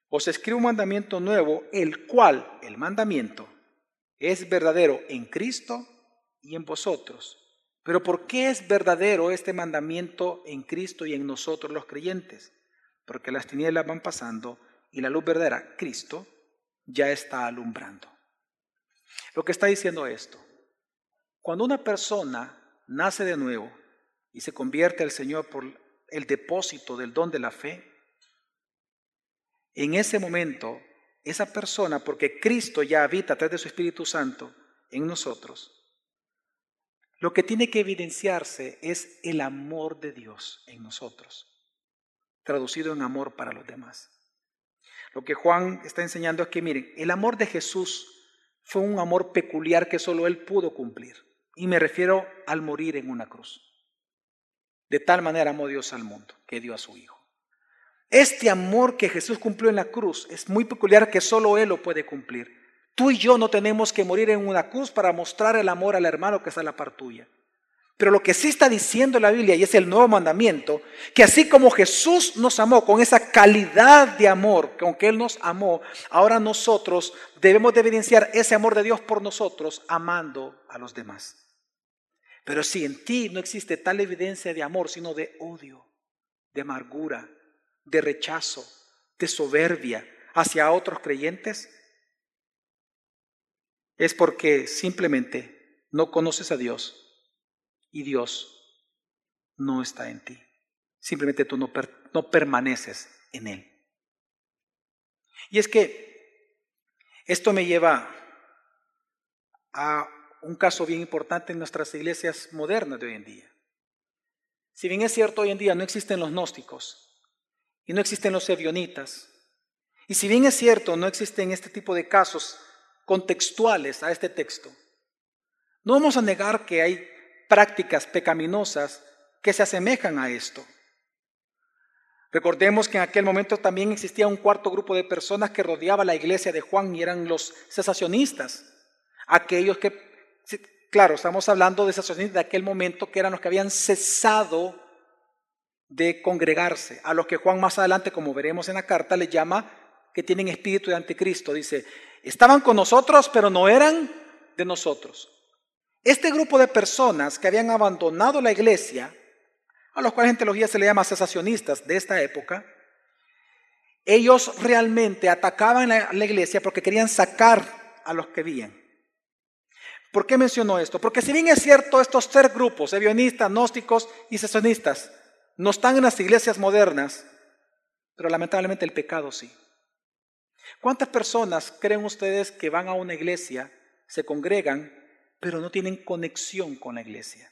os escribo un mandamiento nuevo, el cual, el mandamiento, es verdadero en Cristo y en vosotros. Pero ¿por qué es verdadero este mandamiento en Cristo y en nosotros los creyentes? Porque las tinieblas van pasando y la luz verdadera, Cristo, ya está alumbrando. Lo que está diciendo esto, cuando una persona nace de nuevo y se convierte al Señor por el depósito del don de la fe, en ese momento, esa persona, porque Cristo ya habita a través de su Espíritu Santo en nosotros, lo que tiene que evidenciarse es el amor de Dios en nosotros, traducido en amor para los demás. Lo que Juan está enseñando es que, miren, el amor de Jesús fue un amor peculiar que solo Él pudo cumplir. Y me refiero al morir en una cruz. De tal manera amó Dios al mundo que dio a su Hijo. Este amor que Jesús cumplió en la cruz es muy peculiar que solo Él lo puede cumplir. Tú y yo no tenemos que morir en una cruz para mostrar el amor al hermano que está a la par tuya. Pero lo que sí está diciendo la Biblia, y es el nuevo mandamiento, que así como Jesús nos amó con esa calidad de amor con que Él nos amó, ahora nosotros debemos de evidenciar ese amor de Dios por nosotros, amando a los demás. Pero si en ti no existe tal evidencia de amor, sino de odio, de amargura, de rechazo, de soberbia hacia otros creyentes, es porque simplemente no conoces a Dios y Dios no está en ti. Simplemente tú no, no permaneces en Él. Y es que esto me lleva a un caso bien importante en nuestras iglesias modernas de hoy en día. Si bien es cierto, hoy en día no existen los gnósticos y no existen los evionitas, y si bien es cierto, no existen este tipo de casos contextuales a este texto. No vamos a negar que hay prácticas pecaminosas que se asemejan a esto. Recordemos que en aquel momento también existía un cuarto grupo de personas que rodeaba la iglesia de Juan y eran los cesacionistas, aquellos que, claro, estamos hablando de cesacionistas de aquel momento que eran los que habían cesado de congregarse, a los que Juan más adelante, como veremos en la carta, le llama que tienen espíritu de anticristo. Dice, Estaban con nosotros, pero no eran de nosotros. Este grupo de personas que habían abandonado la iglesia, a los cuales en teología se le llama cesacionistas de esta época, ellos realmente atacaban la, la iglesia porque querían sacar a los que vivían. ¿Por qué menciono esto? Porque si bien es cierto, estos tres grupos, evionistas, gnósticos y cesacionistas, no están en las iglesias modernas, pero lamentablemente el pecado sí. ¿Cuántas personas creen ustedes que van a una iglesia, se congregan, pero no tienen conexión con la iglesia?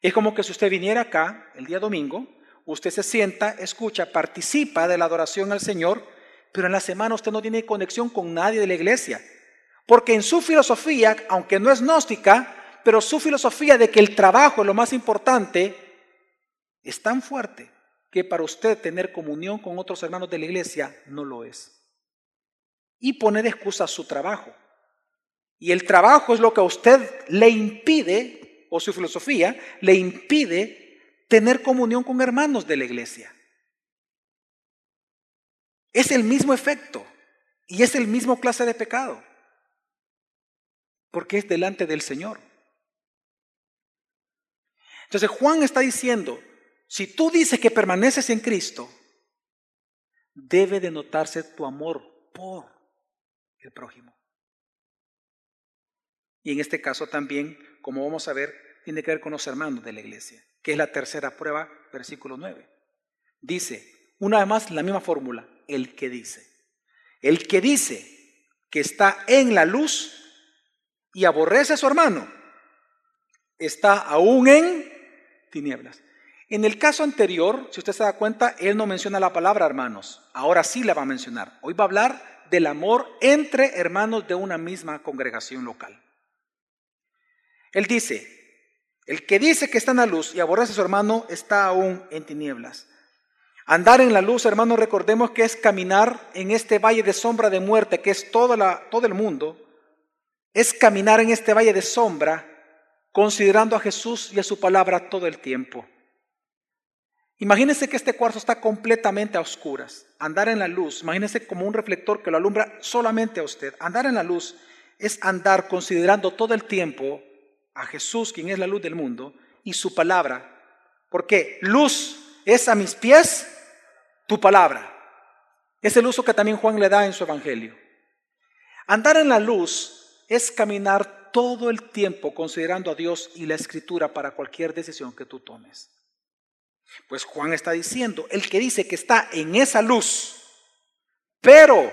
Es como que si usted viniera acá el día domingo, usted se sienta, escucha, participa de la adoración al Señor, pero en la semana usted no tiene conexión con nadie de la iglesia. Porque en su filosofía, aunque no es gnóstica, pero su filosofía de que el trabajo es lo más importante, es tan fuerte que para usted tener comunión con otros hermanos de la iglesia no lo es. Y poner excusa a su trabajo. Y el trabajo es lo que a usted le impide, o su filosofía, le impide tener comunión con hermanos de la iglesia. Es el mismo efecto y es el mismo clase de pecado, porque es delante del Señor. Entonces Juan está diciendo, si tú dices que permaneces en Cristo, debe de notarse tu amor por el prójimo. Y en este caso también, como vamos a ver, tiene que ver con los hermanos de la iglesia, que es la tercera prueba, versículo 9. Dice, una vez más, la misma fórmula, el que dice. El que dice que está en la luz y aborrece a su hermano, está aún en tinieblas. En el caso anterior, si usted se da cuenta, él no menciona la palabra hermanos. Ahora sí la va a mencionar. Hoy va a hablar del amor entre hermanos de una misma congregación local. Él dice, el que dice que está en la luz y aborrece a su hermano está aún en tinieblas. Andar en la luz, hermano, recordemos que es caminar en este valle de sombra de muerte, que es todo, la, todo el mundo. Es caminar en este valle de sombra, considerando a Jesús y a su palabra todo el tiempo. Imagínense que este cuarzo está completamente a oscuras. Andar en la luz, imagínense como un reflector que lo alumbra solamente a usted. Andar en la luz es andar considerando todo el tiempo a Jesús, quien es la luz del mundo, y su palabra. Porque luz es a mis pies tu palabra. Es el uso que también Juan le da en su evangelio. Andar en la luz es caminar todo el tiempo considerando a Dios y la escritura para cualquier decisión que tú tomes. Pues Juan está diciendo, el que dice que está en esa luz, pero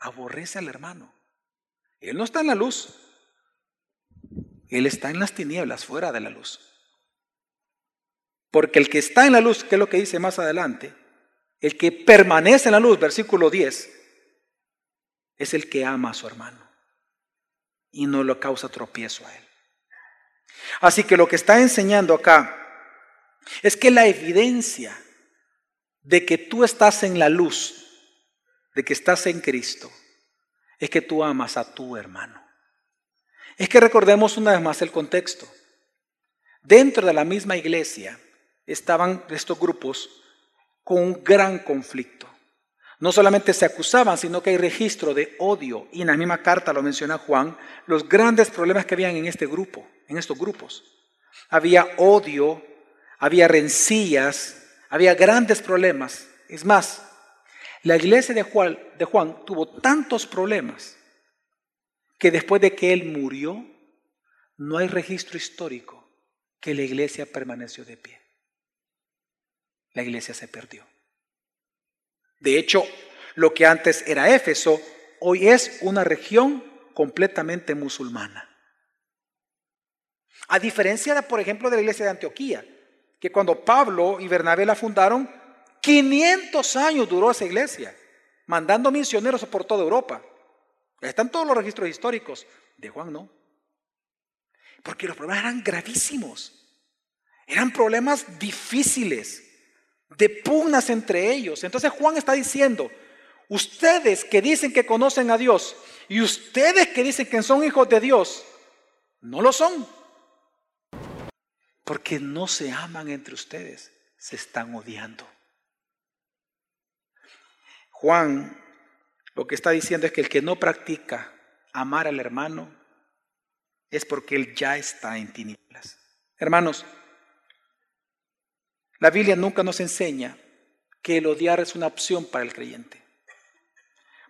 aborrece al hermano. Él no está en la luz, él está en las tinieblas, fuera de la luz. Porque el que está en la luz, que es lo que dice más adelante, el que permanece en la luz, versículo 10, es el que ama a su hermano y no lo causa tropiezo a él. Así que lo que está enseñando acá es que la evidencia de que tú estás en la luz, de que estás en Cristo, es que tú amas a tu hermano. Es que recordemos una vez más el contexto. Dentro de la misma iglesia estaban estos grupos con un gran conflicto. No solamente se acusaban, sino que hay registro de odio. Y en la misma carta lo menciona Juan, los grandes problemas que habían en este grupo, en estos grupos. Había odio, había rencillas, había grandes problemas. Es más, la iglesia de Juan, de Juan tuvo tantos problemas que después de que él murió, no hay registro histórico que la iglesia permaneció de pie. La iglesia se perdió. De hecho, lo que antes era Éfeso, hoy es una región completamente musulmana. A diferencia, por ejemplo, de la iglesia de Antioquía, que cuando Pablo y Bernabé la fundaron, 500 años duró esa iglesia, mandando misioneros por toda Europa. Están todos los registros históricos. De Juan no. Porque los problemas eran gravísimos. Eran problemas difíciles, de pugnas entre ellos. Entonces Juan está diciendo, ustedes que dicen que conocen a Dios y ustedes que dicen que son hijos de Dios, no lo son. Porque no se aman entre ustedes, se están odiando. Juan lo que está diciendo es que el que no practica amar al hermano es porque él ya está en tinieblas. Hermanos, la Biblia nunca nos enseña que el odiar es una opción para el creyente.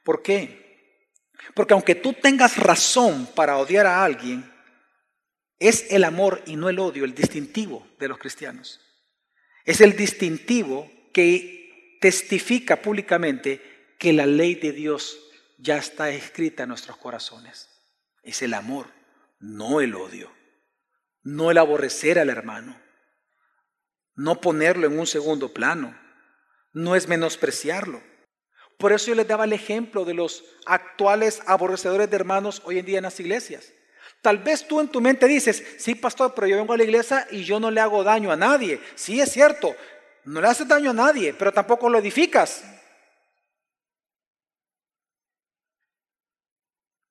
¿Por qué? Porque aunque tú tengas razón para odiar a alguien, es el amor y no el odio el distintivo de los cristianos. Es el distintivo que testifica públicamente que la ley de Dios ya está escrita en nuestros corazones. Es el amor, no el odio. no el aborrecer al hermano, no ponerlo en un segundo plano, no es menospreciarlo. Por eso yo les daba el ejemplo de los actuales aborrecedores de hermanos hoy en día en las iglesias. Tal vez tú en tu mente dices, sí, pastor, pero yo vengo a la iglesia y yo no le hago daño a nadie. Sí, es cierto, no le haces daño a nadie, pero tampoco lo edificas.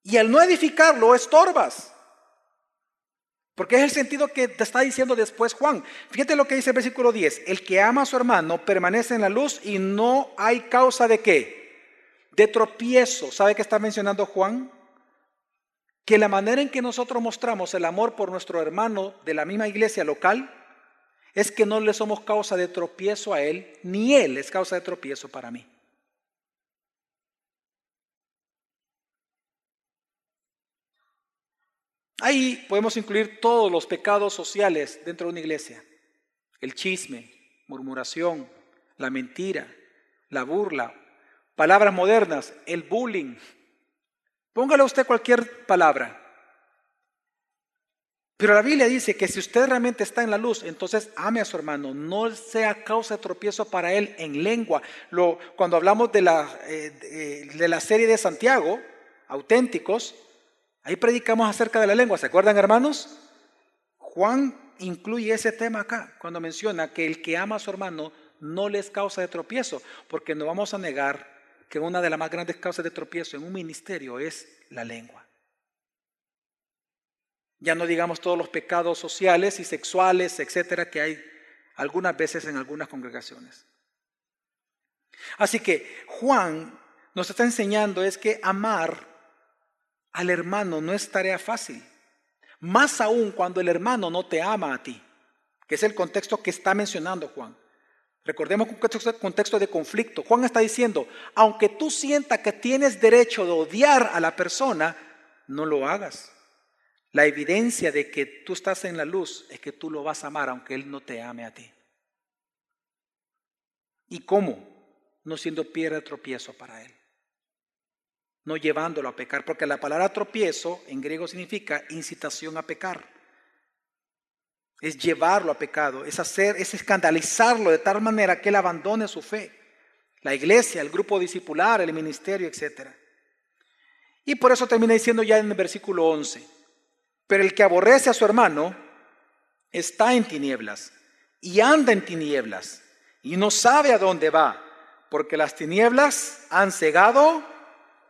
Y al no edificarlo, estorbas. Porque es el sentido que te está diciendo después Juan. Fíjate lo que dice el versículo 10. El que ama a su hermano permanece en la luz y no hay causa de qué? De tropiezo. ¿Sabe qué está mencionando Juan? Que la manera en que nosotros mostramos el amor por nuestro hermano de la misma iglesia local es que no le somos causa de tropiezo a él, ni él es causa de tropiezo para mí. Ahí podemos incluir todos los pecados sociales dentro de una iglesia. El chisme, murmuración, la mentira, la burla, palabras modernas, el bullying. Póngale usted cualquier palabra. Pero la Biblia dice que si usted realmente está en la luz, entonces ame a su hermano, no sea causa de tropiezo para él en lengua. Cuando hablamos de la, eh, de la serie de Santiago, auténticos, Ahí predicamos acerca de la lengua, ¿se acuerdan hermanos? Juan incluye ese tema acá, cuando menciona que el que ama a su hermano no les causa de tropiezo, porque no vamos a negar que una de las más grandes causas de tropiezo en un ministerio es la lengua. Ya no digamos todos los pecados sociales y sexuales, etcétera, que hay algunas veces en algunas congregaciones. Así que Juan nos está enseñando es que amar al hermano no es tarea fácil. Más aún cuando el hermano no te ama a ti, que es el contexto que está mencionando Juan. Recordemos un contexto de conflicto. Juan está diciendo, aunque tú sientas que tienes derecho de odiar a la persona, no lo hagas. La evidencia de que tú estás en la luz es que tú lo vas a amar aunque él no te ame a ti. ¿Y cómo? No siendo piedra de tropiezo para él no llevándolo a pecar, porque la palabra tropiezo en griego significa incitación a pecar. Es llevarlo a pecado, es hacer, es escandalizarlo de tal manera que él abandone su fe. La iglesia, el grupo discipular, el ministerio, etc. Y por eso termina diciendo ya en el versículo 11, pero el que aborrece a su hermano está en tinieblas y anda en tinieblas y no sabe a dónde va, porque las tinieblas han cegado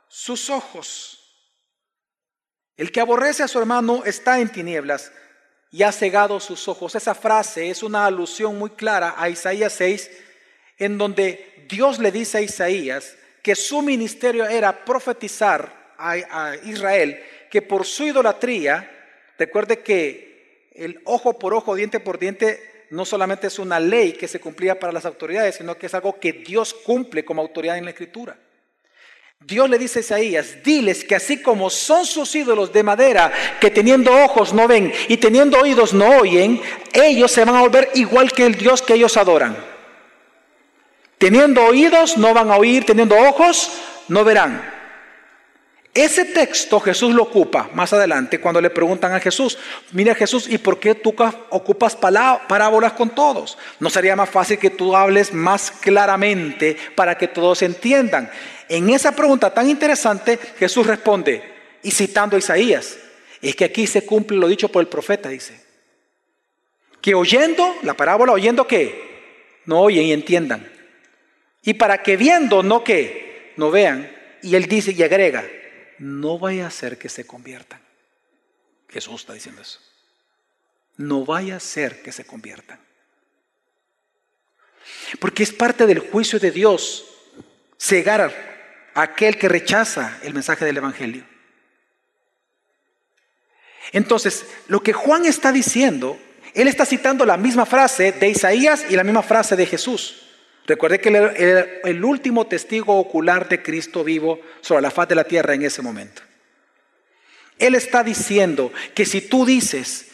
sus ojos. El que aborrece a su hermano está en tinieblas y ha cegado sus ojos. Esa frase es una alusión muy clara a Isaías 6, en donde Dios le dice a Isaías que su ministerio era profetizar a, Israel que por su idolatría, recuerde que el ojo por ojo, diente por diente, no solamente es una ley que se cumplía para las autoridades, sino que es algo que Dios cumple como autoridad en la escritura. Dios le dice a Isaías, diles que así como son sus ídolos de madera, que teniendo ojos no ven y teniendo oídos no oyen, ellos se van a volver igual que el Dios que ellos adoran. Teniendo oídos no van a oír, teniendo ojos no verán. Ese texto Jesús lo ocupa más adelante cuando le preguntan a Jesús, mira Jesús, ¿y por qué tú ocupas parábolas con todos? ¿No sería más fácil que tú hables más claramente para que todos entiendan? En esa pregunta tan interesante Jesús responde, y citando a Isaías, es que aquí se cumple lo dicho por el profeta, dice, que oyendo, la parábola, oyendo qué, no oyen y entiendan. Y para que viendo, no que, no vean. Y él dice y agrega, no vaya a ser que se conviertan. Jesús está diciendo eso. No vaya a ser que se conviertan. Porque es parte del juicio de Dios cegar a aquel que rechaza el mensaje del Evangelio. Entonces, lo que Juan está diciendo, él está citando la misma frase de Isaías y la misma frase de Jesús. Recuerde que era el último testigo ocular de Cristo vivo sobre la faz de la tierra en ese momento. Él está diciendo que si tú dices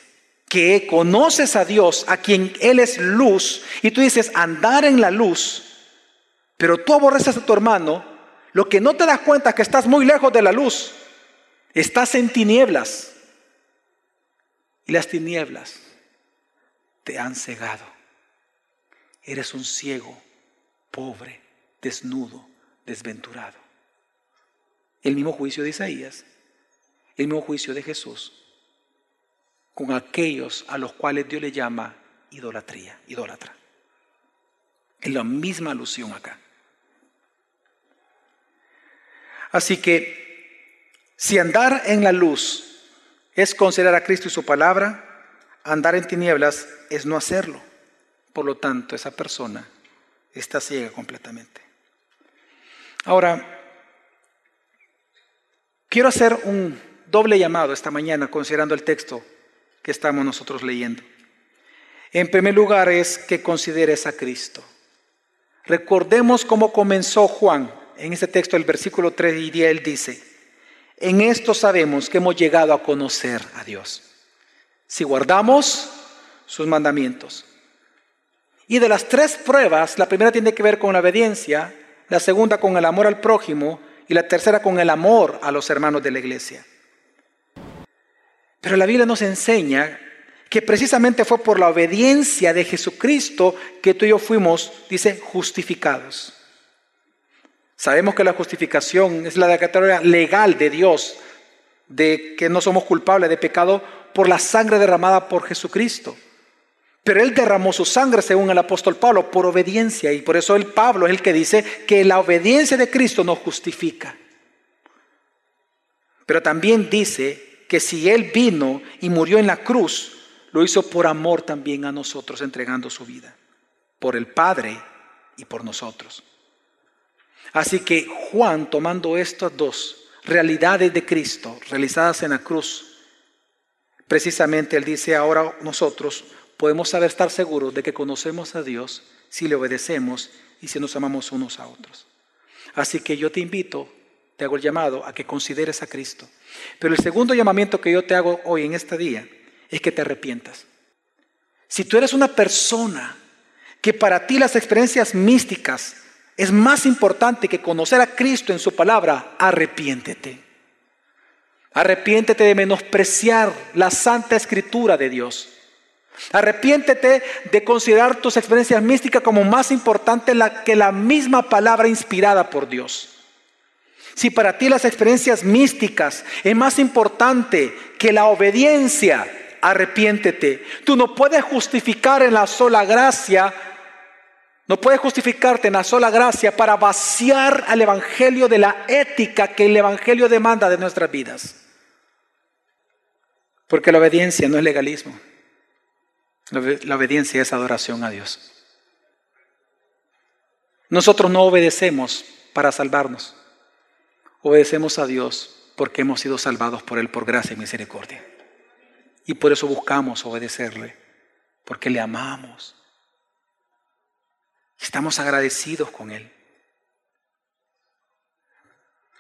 que conoces a Dios, a quien Él es luz, y tú dices andar en la luz, pero tú aborreces a tu hermano, lo que no te das cuenta es que estás muy lejos de la luz, estás en tinieblas. y las tinieblas te han cegado. Eres un ciego, pobre, desnudo, desventurado. El mismo juicio de Isaías, el mismo juicio de Jesús, con aquellos a los cuales Dios le llama idolatría, idólatra. Es la misma alusión acá. Así que si andar en la luz es considerar a Cristo y su palabra, andar en tinieblas es no hacerlo. Por lo tanto, esa persona está ciega completamente. Ahora, quiero hacer un doble llamado esta mañana considerando el texto que estamos nosotros leyendo. En primer lugar es que consideres a Cristo. Recordemos cómo comenzó Juan en este texto, el versículo 3 y 10, él dice, en esto sabemos que hemos llegado a conocer a Dios. Si guardamos sus mandamientos. Y de las tres pruebas, la primera tiene que ver con la obediencia, la segunda con el amor al prójimo y la tercera con el amor a los hermanos de la iglesia. Pero la Biblia nos enseña que precisamente fue por la obediencia de Jesucristo que tú y yo fuimos, dice, justificados. Sabemos que la justificación es la declaratoria legal de Dios, de que no somos culpables de pecado por la sangre derramada por Jesucristo. Pero Él derramó su sangre, según el apóstol Pablo, por obediencia. Y por eso el Pablo es el que dice que la obediencia de Cristo nos justifica. Pero también dice que si Él vino y murió en la cruz, lo hizo por amor también a nosotros, entregando su vida. Por el Padre y por nosotros. Así que Juan, tomando estas dos realidades de Cristo realizadas en la cruz, precisamente él dice, ahora nosotros podemos saber estar seguros de que conocemos a Dios si le obedecemos y si nos amamos unos a otros. Así que yo te invito, te hago el llamado a que consideres a Cristo. Pero el segundo llamamiento que yo te hago hoy en este día es que te arrepientas. Si tú eres una persona que para ti las experiencias místicas es más importante que conocer a Cristo en su palabra, arrepiéntete. Arrepiéntete de menospreciar la santa escritura de Dios. Arrepiéntete de considerar tus experiencias místicas como más importante que la misma palabra inspirada por Dios. Si para ti las experiencias místicas es más importante que la obediencia, arrepiéntete. Tú no puedes justificar en la sola gracia no puedes justificarte en la sola gracia para vaciar al Evangelio de la ética que el Evangelio demanda de nuestras vidas. Porque la obediencia no es legalismo. La obediencia es adoración a Dios. Nosotros no obedecemos para salvarnos. Obedecemos a Dios porque hemos sido salvados por Él por gracia y misericordia. Y por eso buscamos obedecerle, porque le amamos. Estamos agradecidos con Él.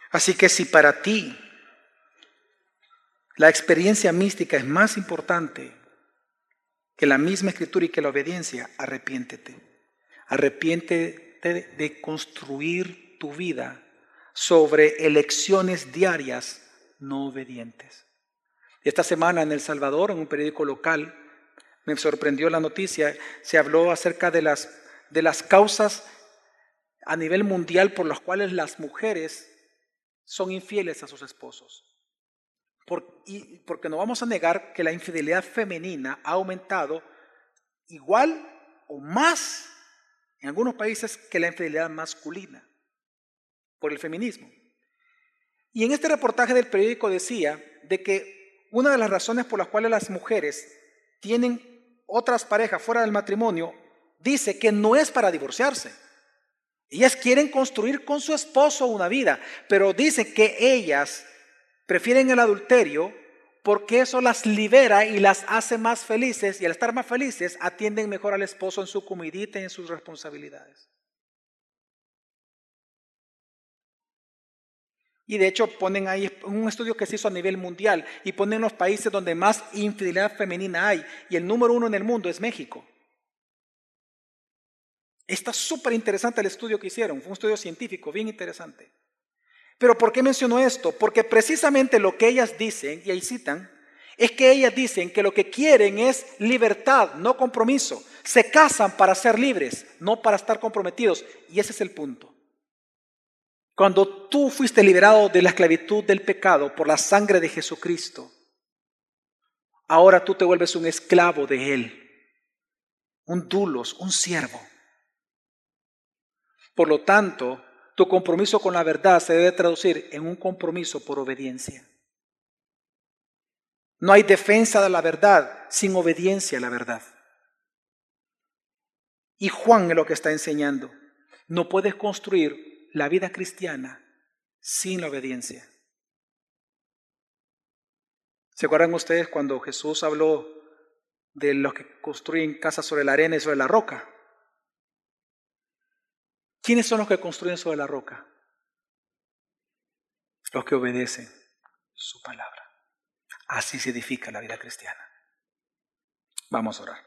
Así que si para ti la experiencia mística es más importante que la misma escritura y que la obediencia, arrepiéntete. Arrepiéntete de construir tu vida sobre elecciones diarias no obedientes. Esta semana en El Salvador, en un periódico local, me sorprendió la noticia, se habló acerca de las de las causas a nivel mundial por las cuales las mujeres son infieles a sus esposos. Y porque no vamos a negar que la infidelidad femenina ha aumentado igual o más en algunos países que la infidelidad masculina por el feminismo. Y en este reportaje del periódico decía de que una de las razones por las cuales las mujeres tienen otras parejas fuera del matrimonio dice que no es para divorciarse. Ellas quieren construir con su esposo una vida, pero dice que ellas prefieren el adulterio porque eso las libera y las hace más felices y al estar más felices atienden mejor al esposo en su comidita y en sus responsabilidades. Y de hecho ponen ahí un estudio que se hizo a nivel mundial y ponen los países donde más infidelidad femenina hay y el número uno en el mundo es México. Está súper interesante el estudio que hicieron, fue un estudio científico bien interesante. Pero ¿por qué menciono esto? Porque precisamente lo que ellas dicen, y ahí citan, es que ellas dicen que lo que quieren es libertad, no compromiso. Se casan para ser libres, no para estar comprometidos. Y ese es el punto. Cuando tú fuiste liberado de la esclavitud del pecado por la sangre de Jesucristo, ahora tú te vuelves un esclavo de Él, un dulos, un siervo. Por lo tanto, tu compromiso con la verdad se debe traducir en un compromiso por obediencia. No hay defensa de la verdad sin obediencia a la verdad. Y Juan es lo que está enseñando. No puedes construir la vida cristiana sin la obediencia. ¿Se acuerdan ustedes cuando Jesús habló de los que construyen casas sobre la arena y sobre la roca? ¿Quiénes son los que construyen sobre la roca? Los que obedecen su palabra. Así se edifica la vida cristiana. Vamos a orar.